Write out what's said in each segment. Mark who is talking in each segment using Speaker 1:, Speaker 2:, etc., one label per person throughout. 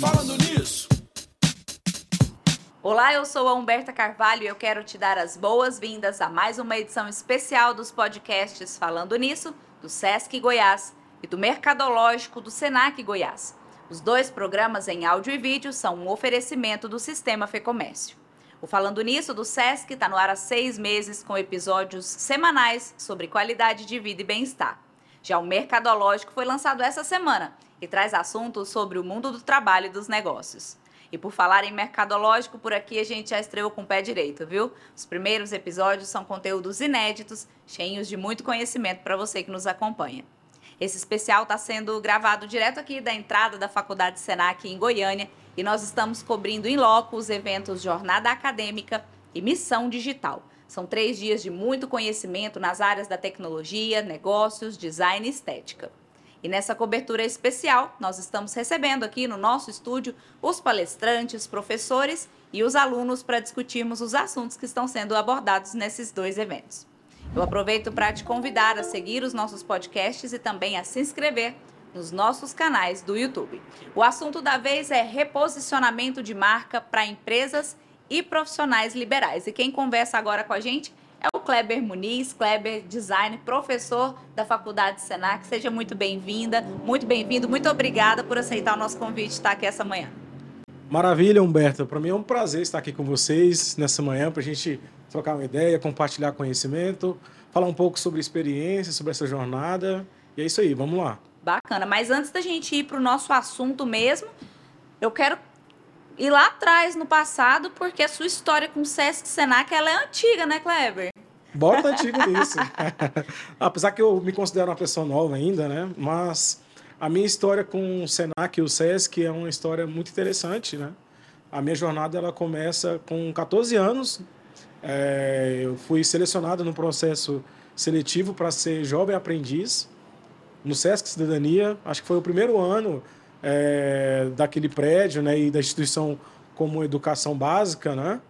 Speaker 1: Falando nisso.
Speaker 2: Olá, eu sou a Humberta Carvalho e eu quero te dar as boas-vindas a mais uma edição especial dos podcasts Falando Nisso, do Sesc Goiás e do Mercadológico do Senac Goiás. Os dois programas em áudio e vídeo são um oferecimento do Sistema Fecomércio. O Falando Nisso do Sesc está no ar há seis meses com episódios semanais sobre qualidade de vida e bem-estar. Já o Mercadológico foi lançado essa semana e traz assuntos sobre o mundo do trabalho e dos negócios. E por falar em mercadológico, por aqui a gente já estreou com o pé direito, viu? Os primeiros episódios são conteúdos inéditos, cheios de muito conhecimento para você que nos acompanha. Esse especial está sendo gravado direto aqui da entrada da Faculdade Senac em Goiânia e nós estamos cobrindo em loco os eventos Jornada Acadêmica e Missão Digital. São três dias de muito conhecimento nas áreas da tecnologia, negócios, design e estética. E nessa cobertura especial, nós estamos recebendo aqui no nosso estúdio os palestrantes, professores e os alunos para discutirmos os assuntos que estão sendo abordados nesses dois eventos. Eu aproveito para te convidar a seguir os nossos podcasts e também a se inscrever nos nossos canais do YouTube. O assunto da vez é reposicionamento de marca para empresas e profissionais liberais. E quem conversa agora com a gente é o Kleber Muniz, Kleber Design, professor da Faculdade Senac. Seja muito bem-vinda, muito bem-vindo, muito obrigada por aceitar o nosso convite de estar aqui essa manhã.
Speaker 3: Maravilha, Humberto. Para mim é um prazer estar aqui com vocês nessa manhã para a gente trocar uma ideia, compartilhar conhecimento, falar um pouco sobre experiência, sobre essa jornada. E é isso aí, vamos lá.
Speaker 2: Bacana. Mas antes da gente ir para o nosso assunto mesmo, eu quero ir lá atrás no passado, porque a sua história com o Sesc Senac ela é antiga, né, Kleber?
Speaker 3: Bota antigo nisso. Apesar que eu me considero uma pessoa nova ainda, né? Mas a minha história com o Senac e o Sesc é uma história muito interessante, né? A minha jornada ela começa com 14 anos. É, eu fui selecionado no processo seletivo para ser jovem aprendiz no Sesc Cidadania. Acho que foi o primeiro ano é, daquele prédio, né? E da instituição como educação básica, né?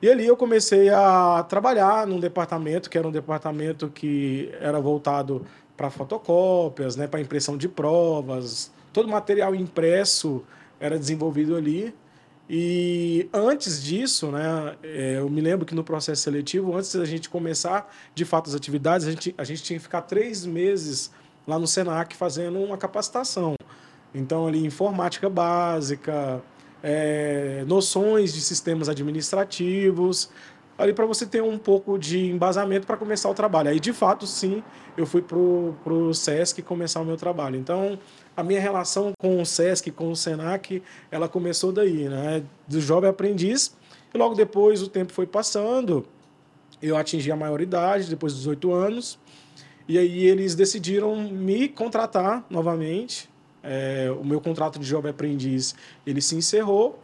Speaker 3: E ali eu comecei a trabalhar num departamento que era um departamento que era voltado para fotocópias, né, para impressão de provas, todo material impresso era desenvolvido ali. E antes disso, né, é, eu me lembro que no processo seletivo, antes da gente começar de fato as atividades, a gente, a gente tinha que ficar três meses lá no Senac fazendo uma capacitação. Então, ali, informática básica, é, noções de sistemas administrativos, ali para você ter um pouco de embasamento para começar o trabalho. Aí, de fato, sim, eu fui para o SESC começar o meu trabalho. Então, a minha relação com o SESC, com o SENAC, ela começou daí, né? Do jovem aprendiz. E logo depois o tempo foi passando, eu atingi a maioridade, depois dos oito anos. E aí eles decidiram me contratar novamente é, o meu contrato de jovem aprendiz ele se encerrou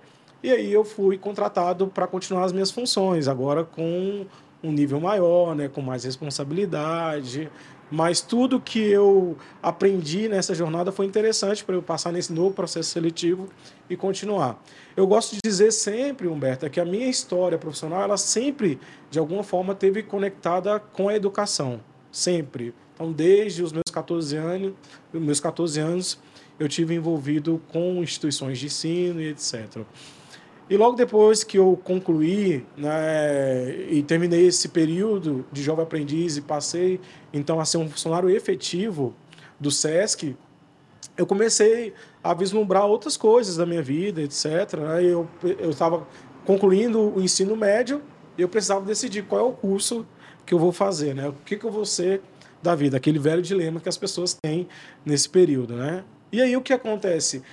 Speaker 3: e aí eu fui contratado para continuar as minhas funções, agora com um nível maior, né, com mais responsabilidade. Mas tudo que eu aprendi nessa jornada foi interessante para eu passar nesse novo processo seletivo e continuar. Eu gosto de dizer sempre, Humberto, que a minha história profissional, ela sempre, de alguma forma, teve conectada com a educação. Sempre. Então, desde os meus 14 anos, meus 14 anos eu tive envolvido com instituições de ensino e etc. E logo depois que eu concluí né, e terminei esse período de jovem aprendiz e passei então a ser um funcionário efetivo do SESC, eu comecei a vislumbrar outras coisas da minha vida, etc. Né, eu estava concluindo o ensino médio e eu precisava decidir qual é o curso que eu vou fazer, né? O que, que eu vou ser da vida, aquele velho dilema que as pessoas têm nesse período, né? E aí o que acontece?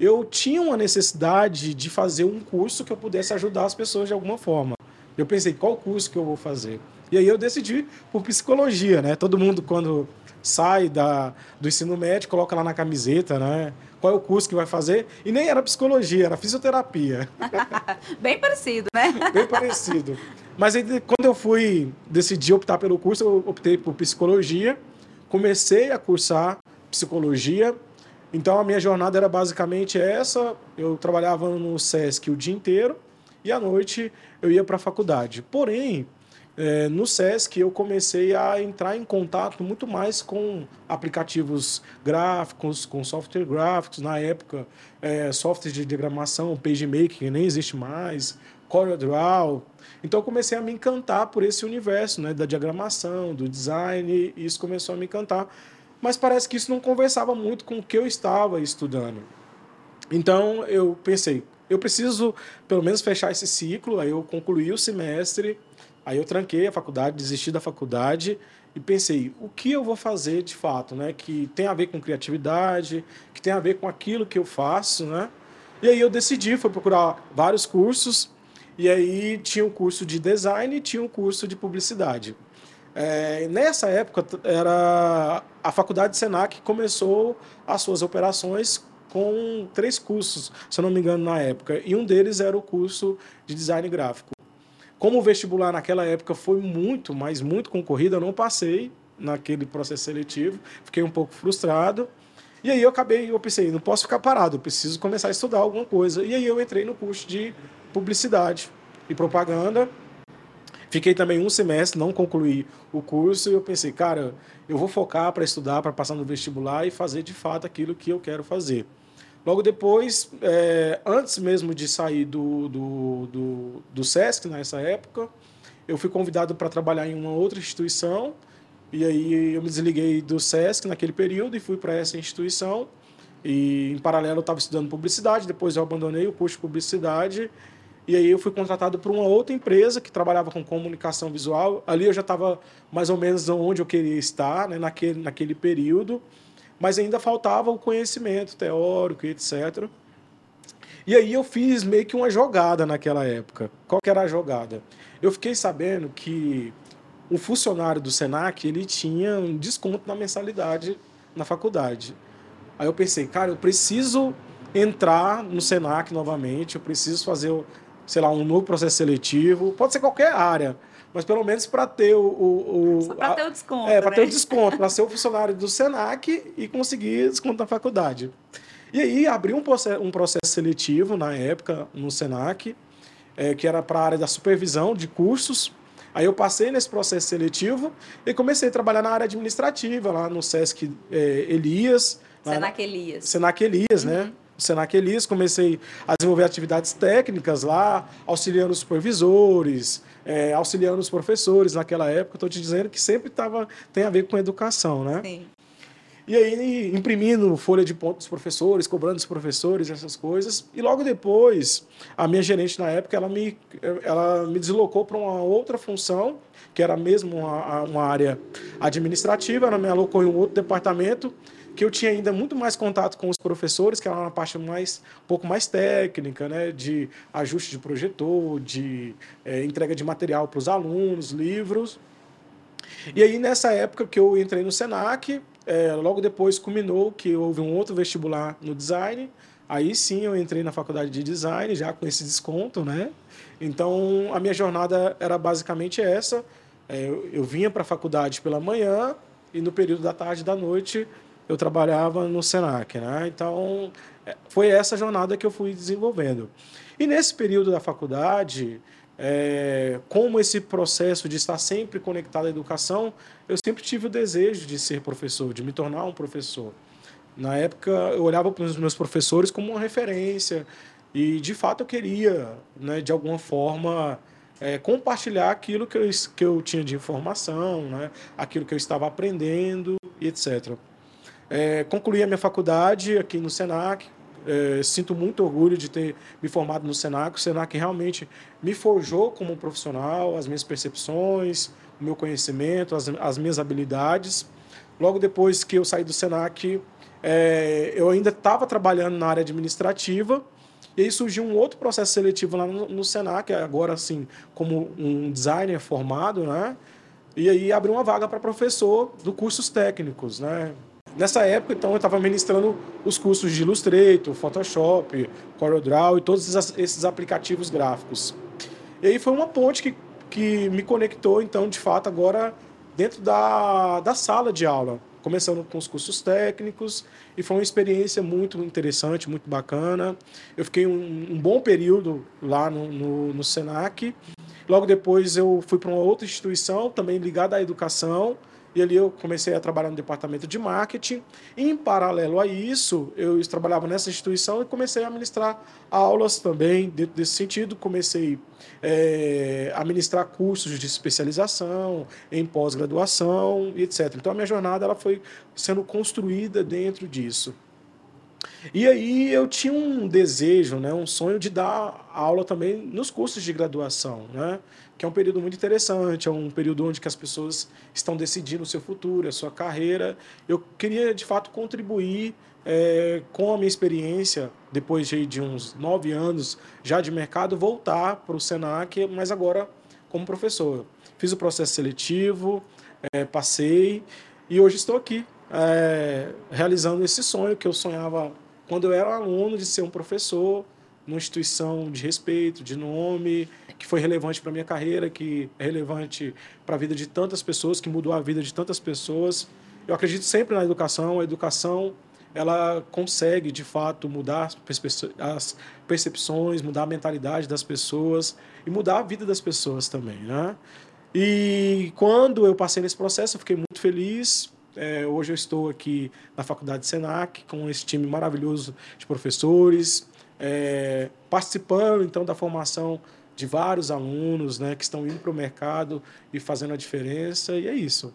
Speaker 3: Eu tinha uma necessidade de fazer um curso que eu pudesse ajudar as pessoas de alguma forma. Eu pensei, qual curso que eu vou fazer? E aí eu decidi por psicologia, né? Todo mundo quando sai da, do ensino médio coloca lá na camiseta, né? Qual é o curso que vai fazer? E nem era psicologia, era fisioterapia.
Speaker 2: Bem parecido, né?
Speaker 3: Bem parecido. Mas aí, quando eu fui decidir optar pelo curso, eu optei por psicologia. Comecei a cursar psicologia então a minha jornada era basicamente essa. Eu trabalhava no SESC o dia inteiro e à noite eu ia para a faculdade. Porém, é, no SESC eu comecei a entrar em contato muito mais com aplicativos gráficos, com software gráficos, na época, é, software de diagramação, PageMaker, que nem existe mais, CorelDRAW. Então eu comecei a me encantar por esse universo né, da diagramação, do design, e isso começou a me encantar. Mas parece que isso não conversava muito com o que eu estava estudando. Então eu pensei, eu preciso pelo menos fechar esse ciclo, aí eu concluí o semestre, Aí eu tranquei a faculdade, desisti da faculdade e pensei, o que eu vou fazer de fato, né? Que tem a ver com criatividade, que tem a ver com aquilo que eu faço, né? E aí eu decidi, fui procurar vários cursos, e aí tinha um curso de design e tinha um curso de publicidade. É, nessa época, era a faculdade de Senac começou as suas operações com três cursos, se eu não me engano, na época. E um deles era o curso de design gráfico. Como o vestibular naquela época foi muito, mas muito concorrido, eu não passei naquele processo seletivo, fiquei um pouco frustrado. E aí eu acabei, eu pensei, não posso ficar parado, eu preciso começar a estudar alguma coisa. E aí eu entrei no curso de publicidade e propaganda. Fiquei também um semestre, não concluí o curso, e eu pensei, cara, eu vou focar para estudar, para passar no vestibular e fazer de fato aquilo que eu quero fazer. Logo depois, é, antes mesmo de sair do, do, do, do SESC, nessa época, eu fui convidado para trabalhar em uma outra instituição. E aí eu me desliguei do SESC naquele período e fui para essa instituição. E em paralelo eu estava estudando publicidade, depois eu abandonei o curso de publicidade. E aí eu fui contratado por uma outra empresa que trabalhava com comunicação visual. Ali eu já estava mais ou menos onde eu queria estar, né, naquele, naquele período mas ainda faltava o conhecimento teórico e etc. E aí eu fiz meio que uma jogada naquela época. Qual que era a jogada? Eu fiquei sabendo que o funcionário do Senac ele tinha um desconto na mensalidade na faculdade. Aí eu pensei, cara, eu preciso entrar no Senac novamente, eu preciso fazer, sei lá, um novo processo seletivo, pode ser qualquer área, mas pelo menos para ter o. o,
Speaker 2: o para ter o desconto.
Speaker 3: É, para né? ter o desconto, para ser o funcionário do SENAC e conseguir desconto na faculdade. E aí abri um processo, um processo seletivo na época no SENAC, é, que era para a área da supervisão de cursos. Aí eu passei nesse processo seletivo e comecei a trabalhar na área administrativa, lá no SESC é, Elias.
Speaker 2: Senac Elias.
Speaker 3: Senac Elias, né? uhum. né? Senac Elias, comecei a desenvolver atividades técnicas lá, auxiliando os supervisores, é, auxiliando os professores naquela época. Estou te dizendo que sempre tava, tem a ver com educação, né? Sim. E aí, imprimindo folha de ponto dos professores, cobrando dos professores, essas coisas. E logo depois, a minha gerente na época, ela me, ela me deslocou para uma outra função, que era mesmo uma, uma área administrativa. Ela me alocou em um outro departamento, que eu tinha ainda muito mais contato com os professores, que era uma parte mais um pouco mais técnica, né, de ajuste de projetor, de é, entrega de material para os alunos, livros. E aí nessa época que eu entrei no Senac, é, logo depois culminou que houve um outro vestibular no design. Aí sim eu entrei na faculdade de design já com esse desconto, né? Então a minha jornada era basicamente essa. É, eu, eu vinha para a faculdade pela manhã e no período da tarde e da noite eu trabalhava no Senac, né? Então, é, foi essa jornada que eu fui desenvolvendo. E nesse período da faculdade, é, como esse processo de estar sempre conectado à educação, eu sempre tive o desejo de ser professor, de me tornar um professor. Na época, eu olhava para os meus professores como uma referência e, de fato, eu queria, né, de alguma forma, é, compartilhar aquilo que eu, que eu tinha de informação, né, aquilo que eu estava aprendendo etc. É, concluí a minha faculdade aqui no Senac. É, sinto muito orgulho de ter me formado no Senac. O Senac realmente me forjou como profissional, as minhas percepções, o meu conhecimento, as, as minhas habilidades. Logo depois que eu saí do Senac, é, eu ainda estava trabalhando na área administrativa. E aí surgiu um outro processo seletivo lá no, no Senac, agora assim, como um designer formado, né? E aí abriu uma vaga para professor do cursos técnicos, né? Nessa época, então, eu estava ministrando os cursos de Illustrator, Photoshop, CorelDRAW e todos esses aplicativos gráficos. E aí foi uma ponte que, que me conectou, então, de fato, agora dentro da, da sala de aula, começando com os cursos técnicos, e foi uma experiência muito interessante, muito bacana. Eu fiquei um, um bom período lá no, no, no Senac, Logo depois eu fui para uma outra instituição, também ligada à educação, e ali eu comecei a trabalhar no departamento de marketing. Em paralelo a isso, eu trabalhava nessa instituição e comecei a ministrar aulas também dentro desse sentido. Comecei é, a ministrar cursos de especialização em pós-graduação etc. Então a minha jornada ela foi sendo construída dentro disso. E aí eu tinha um desejo, né, um sonho de dar aula também nos cursos de graduação, né? que é um período muito interessante, é um período onde que as pessoas estão decidindo o seu futuro, a sua carreira. Eu queria, de fato, contribuir é, com a minha experiência, depois de, de uns nove anos já de mercado, voltar para o SENAC, mas agora como professor. Fiz o processo seletivo, é, passei e hoje estou aqui é, realizando esse sonho que eu sonhava quando eu era aluno de ser um professor numa instituição de respeito, de nome, que foi relevante para minha carreira, que é relevante para a vida de tantas pessoas, que mudou a vida de tantas pessoas. Eu acredito sempre na educação. A educação ela consegue de fato mudar as percepções, mudar a mentalidade das pessoas e mudar a vida das pessoas também, né? E quando eu passei nesse processo, eu fiquei muito feliz é, hoje eu estou aqui na Faculdade Senac com esse time maravilhoso de professores, é, participando então da formação de vários alunos né, que estão indo para o mercado e fazendo a diferença, e é isso.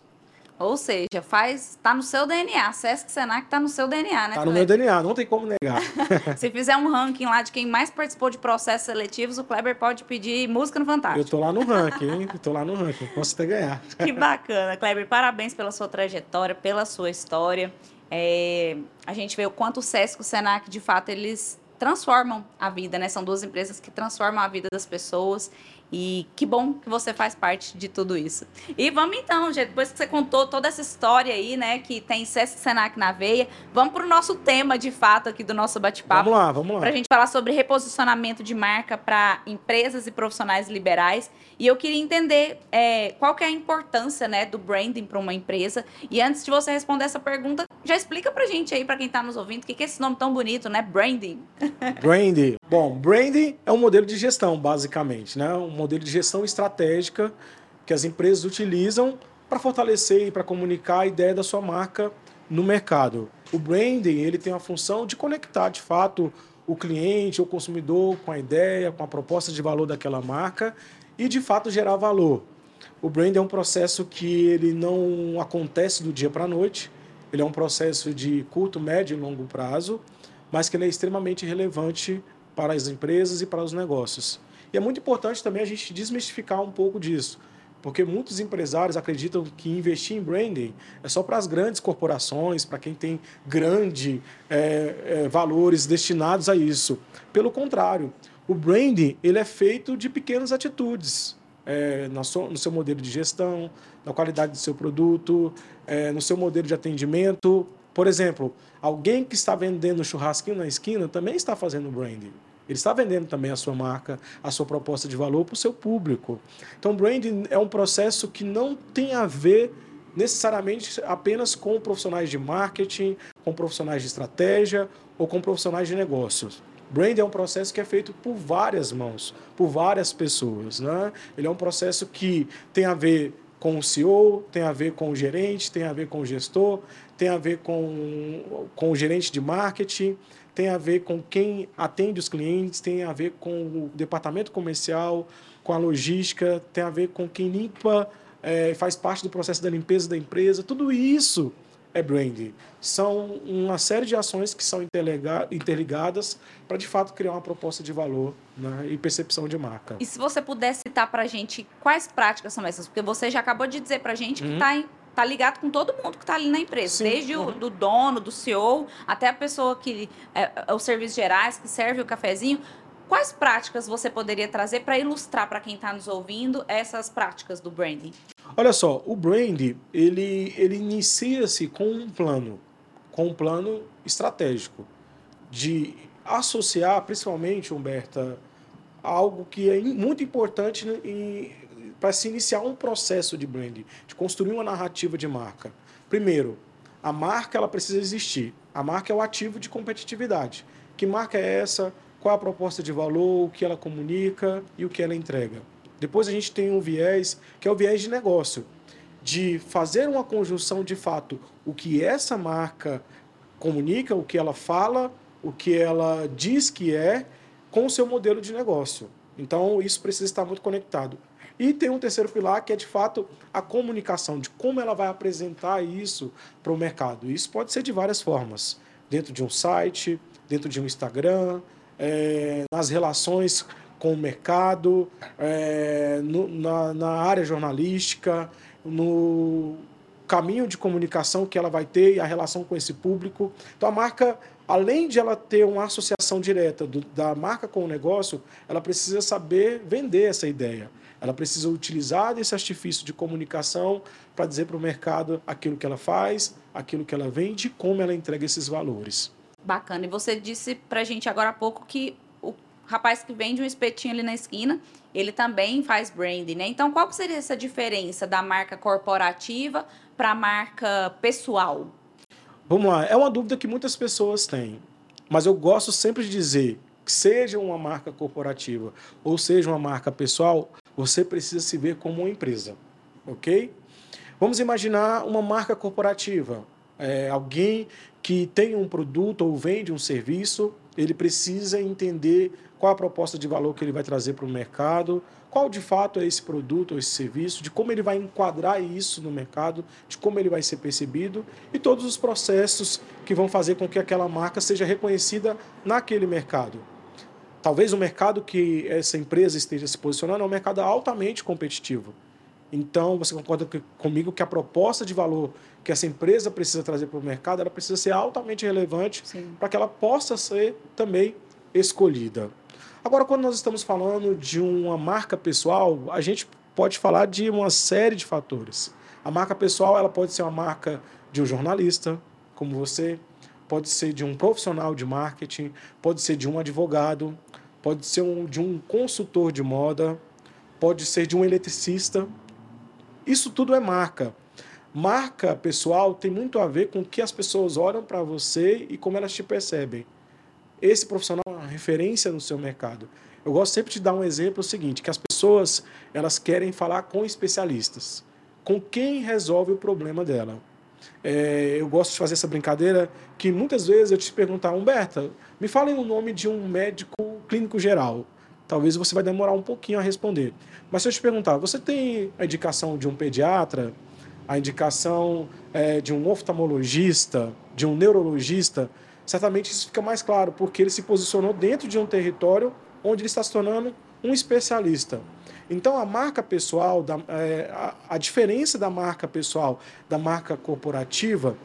Speaker 2: Ou seja, faz, tá no seu DNA. Sesc Senac tá no seu DNA, né?
Speaker 3: Tá no meu DNA, não tem como negar.
Speaker 2: Se fizer um ranking lá de quem mais participou de processos seletivos, o Kleber pode pedir música no Fantástico.
Speaker 3: Eu tô lá no ranking, hein? Eu tô lá no ranking, posso até ganhar.
Speaker 2: Que bacana, Kleber. Parabéns pela sua trajetória, pela sua história. É, a gente vê o quanto o Sesc e o Senac, de fato, eles transformam a vida, né? São duas empresas que transformam a vida das pessoas e que bom que você faz parte de tudo isso. E vamos então, gente, depois que você contou toda essa história aí, né, que tem Sesc Senac na veia, vamos para o nosso tema de fato aqui do nosso bate-papo.
Speaker 3: Vamos lá, vamos lá.
Speaker 2: Para a gente falar sobre reposicionamento de marca para empresas e profissionais liberais. E eu queria entender é, qual que é a importância, né, do branding para uma empresa. E antes de você responder essa pergunta, já explica para a gente aí, para quem está nos ouvindo, o que, que é esse nome tão bonito, né, branding.
Speaker 3: Branding. Bom, branding é um modelo de gestão, basicamente, né? Um modelo de gestão estratégica que as empresas utilizam para fortalecer e para comunicar a ideia da sua marca no mercado. O branding ele tem a função de conectar, de fato, o cliente, o consumidor com a ideia, com a proposta de valor daquela marca e, de fato, gerar valor. O branding é um processo que ele não acontece do dia para a noite, ele é um processo de curto, médio e longo prazo, mas que ele é extremamente relevante para as empresas e para os negócios. E é muito importante também a gente desmistificar um pouco disso, porque muitos empresários acreditam que investir em branding é só para as grandes corporações, para quem tem grandes é, é, valores destinados a isso. Pelo contrário, o branding ele é feito de pequenas atitudes. É, no, seu, no seu modelo de gestão, na qualidade do seu produto, é, no seu modelo de atendimento. Por exemplo, alguém que está vendendo churrasquinho na esquina também está fazendo branding. Ele está vendendo também a sua marca, a sua proposta de valor para o seu público. Então, branding é um processo que não tem a ver necessariamente apenas com profissionais de marketing, com profissionais de estratégia ou com profissionais de negócios. Branding é um processo que é feito por várias mãos, por várias pessoas. Né? Ele é um processo que tem a ver com o CEO, tem a ver com o gerente, tem a ver com o gestor, tem a ver com, com o gerente de marketing, tem a ver com quem atende os clientes, tem a ver com o departamento comercial, com a logística, tem a ver com quem limpa, é, faz parte do processo da limpeza da empresa. Tudo isso é branding. São uma série de ações que são interligadas para, de fato, criar uma proposta de valor né, e percepção de marca.
Speaker 2: E se você puder citar para a gente quais práticas são essas? Porque você já acabou de dizer para a gente uhum. que está em tá ligado com todo mundo que está ali na empresa, Sim. desde uhum. o do dono, do CEO, até a pessoa que é, é, os serviços gerais que serve o cafezinho. Quais práticas você poderia trazer para ilustrar para quem está nos ouvindo essas práticas do branding?
Speaker 3: Olha só, o branding ele ele inicia-se com um plano, com um plano estratégico de associar, principalmente, Humberta, algo que é muito importante em, para se iniciar um processo de branding, de construir uma narrativa de marca. Primeiro, a marca ela precisa existir. A marca é o ativo de competitividade. Que marca é essa? Qual é a proposta de valor? O que ela comunica e o que ela entrega? Depois a gente tem um viés que é o viés de negócio, de fazer uma conjunção de fato o que essa marca comunica, o que ela fala, o que ela diz que é, com o seu modelo de negócio. Então isso precisa estar muito conectado. E tem um terceiro pilar que é de fato a comunicação, de como ela vai apresentar isso para o mercado. Isso pode ser de várias formas, dentro de um site, dentro de um Instagram, é, nas relações com o mercado, é, no, na, na área jornalística, no caminho de comunicação que ela vai ter e a relação com esse público. Então a marca, além de ela ter uma associação direta do, da marca com o negócio, ela precisa saber vender essa ideia. Ela precisa utilizar desse artifício de comunicação para dizer para o mercado aquilo que ela faz, aquilo que ela vende, como ela entrega esses valores.
Speaker 2: Bacana. E você disse para a gente agora há pouco que o rapaz que vende um espetinho ali na esquina, ele também faz branding, né? Então, qual seria essa diferença da marca corporativa para a marca pessoal?
Speaker 3: Vamos lá. É uma dúvida que muitas pessoas têm. Mas eu gosto sempre de dizer que seja uma marca corporativa ou seja uma marca pessoal, você precisa se ver como uma empresa, ok? Vamos imaginar uma marca corporativa. É, alguém que tem um produto ou vende um serviço, ele precisa entender qual a proposta de valor que ele vai trazer para o mercado, qual de fato é esse produto ou esse serviço, de como ele vai enquadrar isso no mercado, de como ele vai ser percebido e todos os processos que vão fazer com que aquela marca seja reconhecida naquele mercado. Talvez o mercado que essa empresa esteja se posicionando é um mercado altamente competitivo. Então, você concorda comigo que a proposta de valor que essa empresa precisa trazer para o mercado, ela precisa ser altamente relevante para que ela possa ser também escolhida. Agora, quando nós estamos falando de uma marca pessoal, a gente pode falar de uma série de fatores. A marca pessoal ela pode ser uma marca de um jornalista, como você, pode ser de um profissional de marketing, pode ser de um advogado, pode ser um, de um consultor de moda, pode ser de um eletricista. Isso tudo é marca. Marca pessoal tem muito a ver com o que as pessoas olham para você e como elas te percebem. Esse profissional é uma referência no seu mercado. Eu gosto sempre de dar um exemplo seguinte, que as pessoas elas querem falar com especialistas, com quem resolve o problema dela. É, eu gosto de fazer essa brincadeira que muitas vezes eu te perguntar, Humberta, me fale o nome de um médico clínico geral. Talvez você vai demorar um pouquinho a responder. Mas se eu te perguntar, você tem a indicação de um pediatra, a indicação é, de um oftalmologista, de um neurologista, certamente isso fica mais claro, porque ele se posicionou dentro de um território onde ele está se tornando um especialista. Então, a marca pessoal, da, é, a, a diferença da marca pessoal da marca corporativa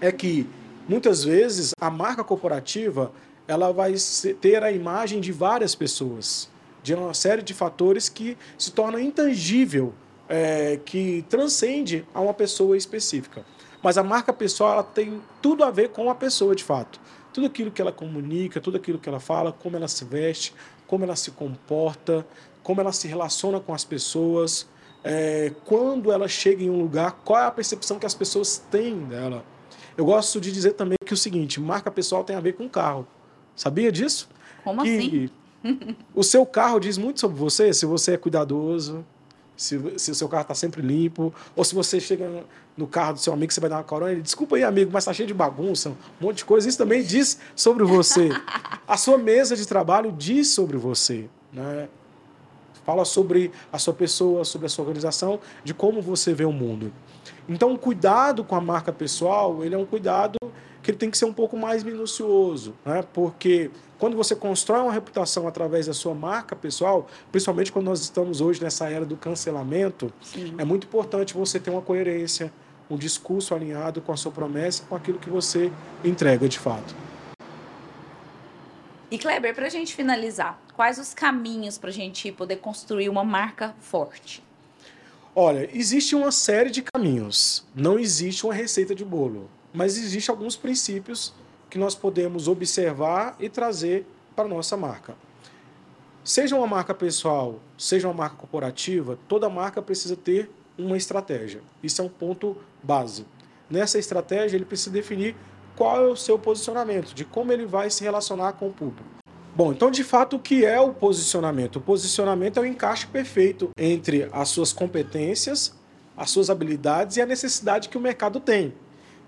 Speaker 3: é que, muitas vezes, a marca corporativa ela vai ter a imagem de várias pessoas, de uma série de fatores que se torna intangível, é, que transcende a uma pessoa específica. Mas a marca pessoal ela tem tudo a ver com a pessoa de fato. Tudo aquilo que ela comunica, tudo aquilo que ela fala, como ela se veste, como ela se comporta, como ela se relaciona com as pessoas, é, quando ela chega em um lugar, qual é a percepção que as pessoas têm dela. Eu gosto de dizer também que o seguinte, marca pessoal tem a ver com carro. Sabia disso?
Speaker 2: Como
Speaker 3: que assim? o seu carro diz muito sobre você, se você é cuidadoso, se, se o seu carro está sempre limpo, ou se você chega no carro do seu amigo, você vai dar uma corona, ele, desculpa aí, amigo, mas está cheio de bagunça, um monte de coisa. Isso também diz sobre você. A sua mesa de trabalho diz sobre você. Né? Fala sobre a sua pessoa, sobre a sua organização, de como você vê o mundo. Então, o cuidado com a marca pessoal, ele é um cuidado que ele tem que ser um pouco mais minucioso, né? Porque quando você constrói uma reputação através da sua marca pessoal, principalmente quando nós estamos hoje nessa era do cancelamento, Sim. é muito importante você ter uma coerência, um discurso alinhado com a sua promessa, com aquilo que você entrega de fato.
Speaker 2: E Kleber, para a gente finalizar, quais os caminhos para a gente poder construir uma marca forte?
Speaker 3: Olha, existe uma série de caminhos. Não existe uma receita de bolo, mas existe alguns princípios que nós podemos observar e trazer para a nossa marca. Seja uma marca pessoal, seja uma marca corporativa, toda marca precisa ter uma estratégia. Isso é um ponto base. Nessa estratégia, ele precisa definir qual é o seu posicionamento, de como ele vai se relacionar com o público. Bom, então de fato o que é o posicionamento? O posicionamento é o encaixe perfeito entre as suas competências, as suas habilidades e a necessidade que o mercado tem.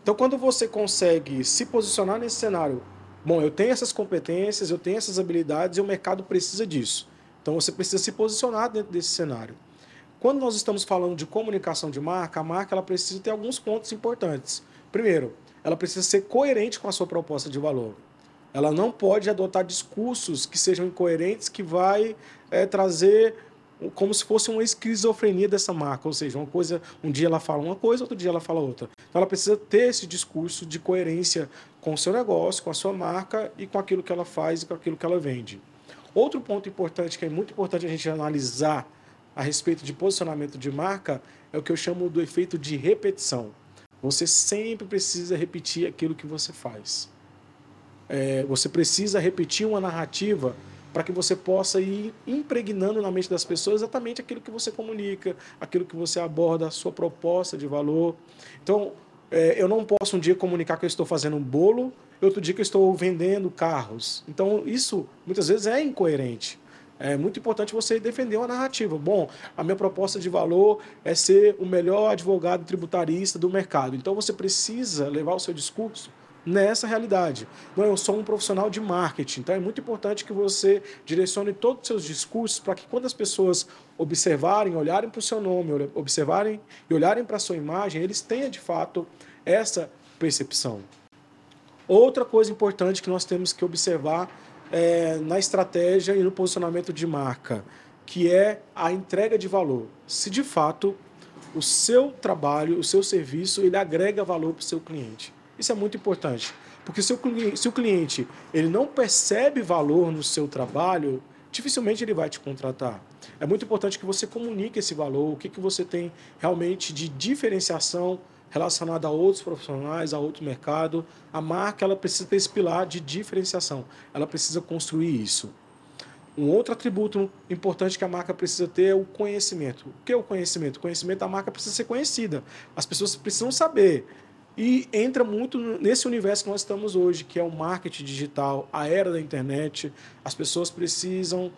Speaker 3: Então quando você consegue se posicionar nesse cenário, bom, eu tenho essas competências, eu tenho essas habilidades e o mercado precisa disso. Então você precisa se posicionar dentro desse cenário. Quando nós estamos falando de comunicação de marca, a marca ela precisa ter alguns pontos importantes. Primeiro, ela precisa ser coerente com a sua proposta de valor. Ela não pode adotar discursos que sejam incoerentes, que vai é, trazer como se fosse uma esquizofrenia dessa marca, ou seja, uma coisa, um dia ela fala uma coisa, outro dia ela fala outra. Então ela precisa ter esse discurso de coerência com o seu negócio, com a sua marca e com aquilo que ela faz e com aquilo que ela vende. Outro ponto importante que é muito importante a gente analisar a respeito de posicionamento de marca é o que eu chamo do efeito de repetição. Você sempre precisa repetir aquilo que você faz. É, você precisa repetir uma narrativa para que você possa ir impregnando na mente das pessoas exatamente aquilo que você comunica, aquilo que você aborda, a sua proposta de valor. Então, é, eu não posso um dia comunicar que eu estou fazendo um bolo, outro dia que eu estou vendendo carros. Então, isso muitas vezes é incoerente. É muito importante você defender uma narrativa. Bom, a minha proposta de valor é ser o melhor advogado tributarista do mercado. Então você precisa levar o seu discurso nessa realidade. Não, eu sou um profissional de marketing, então é muito importante que você direcione todos os seus discursos para que quando as pessoas observarem, olharem para o seu nome, observarem e olharem para a sua imagem, eles tenham de fato essa percepção. Outra coisa importante que nós temos que observar é, na estratégia e no posicionamento de marca, que é a entrega de valor. Se de fato o seu trabalho, o seu serviço, ele agrega valor para o seu cliente. Isso é muito importante, porque se o, cliente, se o cliente ele não percebe valor no seu trabalho, dificilmente ele vai te contratar. É muito importante que você comunique esse valor, o que, que você tem realmente de diferenciação relacionada a outros profissionais, a outro mercado. A marca ela precisa ter esse pilar de diferenciação. Ela precisa construir isso. Um outro atributo importante que a marca precisa ter é o conhecimento. O que é o conhecimento? O conhecimento da marca precisa ser conhecida. As pessoas precisam saber. E entra muito nesse universo que nós estamos hoje, que é o marketing digital, a era da internet. As pessoas precisam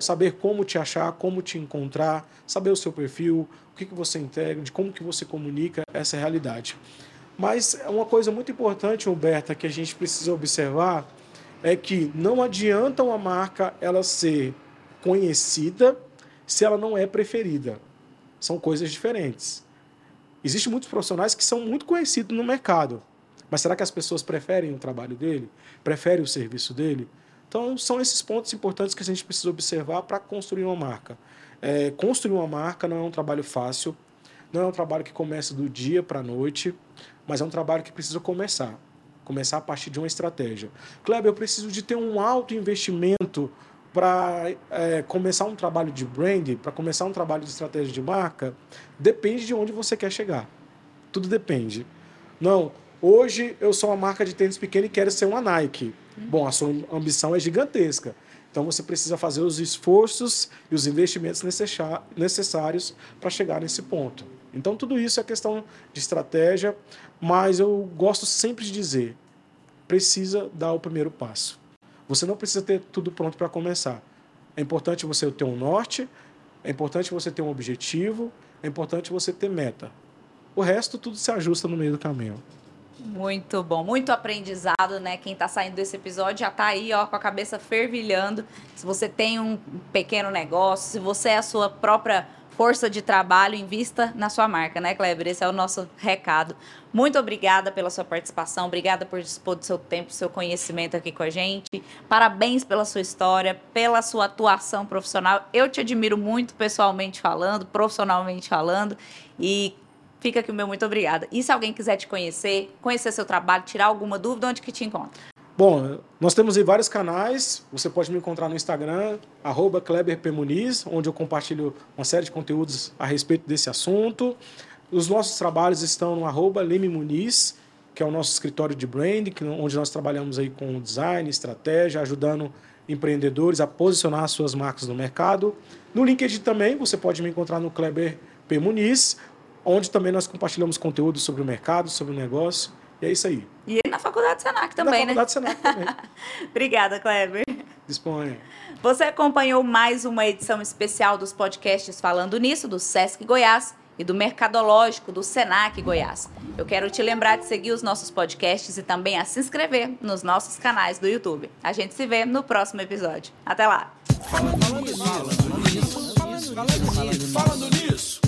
Speaker 3: saber como te achar, como te encontrar, saber o seu perfil, que, que você integra, de como que você comunica essa realidade. Mas uma coisa muito importante, Humberta, que a gente precisa observar é que não adianta uma marca ela ser conhecida se ela não é preferida. São coisas diferentes. Existem muitos profissionais que são muito conhecidos no mercado, mas será que as pessoas preferem o trabalho dele? Preferem o serviço dele? Então, são esses pontos importantes que a gente precisa observar para construir uma marca. É, construir uma marca não é um trabalho fácil, não é um trabalho que começa do dia para a noite, mas é um trabalho que precisa começar. Começar a partir de uma estratégia. Kleber, eu preciso de ter um alto investimento para é, começar um trabalho de brand, para começar um trabalho de estratégia de marca. Depende de onde você quer chegar. Tudo depende. Não, hoje eu sou uma marca de tênis pequena e quero ser uma Nike. Bom, a sua ambição é gigantesca. Então você precisa fazer os esforços e os investimentos necessários para chegar nesse ponto. Então tudo isso é questão de estratégia, mas eu gosto sempre de dizer, precisa dar o primeiro passo. Você não precisa ter tudo pronto para começar. É importante você ter um norte, é importante você ter um objetivo, é importante você ter meta. O resto tudo se ajusta no meio do caminho.
Speaker 2: Muito bom, muito aprendizado, né? Quem está saindo desse episódio já está aí, ó, com a cabeça fervilhando. Se você tem um pequeno negócio, se você é a sua própria força de trabalho, invista na sua marca, né, Kleber? Esse é o nosso recado. Muito obrigada pela sua participação, obrigada por dispor do seu tempo, do seu conhecimento aqui com a gente. Parabéns pela sua história, pela sua atuação profissional. Eu te admiro muito pessoalmente falando, profissionalmente falando e Fica aqui o meu muito obrigada. E se alguém quiser te conhecer, conhecer seu trabalho, tirar alguma dúvida, onde que te encontra?
Speaker 3: Bom, nós temos aí vários canais. Você pode me encontrar no Instagram, arroba KleberPmuniz, onde eu compartilho uma série de conteúdos a respeito desse assunto. Os nossos trabalhos estão no arroba Leme Muniz, que é o nosso escritório de branding, onde nós trabalhamos aí com design, estratégia, ajudando empreendedores a posicionar suas marcas no mercado. No LinkedIn também, você pode me encontrar no Kleber P. Muniz, onde também nós compartilhamos conteúdo sobre o mercado, sobre o negócio. E é isso aí.
Speaker 2: E na Faculdade Senac também,
Speaker 3: na
Speaker 2: né?
Speaker 3: Na Faculdade Senac também.
Speaker 2: Obrigada, Kleber.
Speaker 3: Disponha.
Speaker 2: Você acompanhou mais uma edição especial dos podcasts Falando Nisso, do Sesc Goiás e do Mercadológico do Senac Goiás. Eu quero te lembrar de seguir os nossos podcasts e também a se inscrever nos nossos canais do YouTube. A gente se vê no próximo episódio. Até lá. Falando nisso, falando nisso, falando nisso, falando nisso.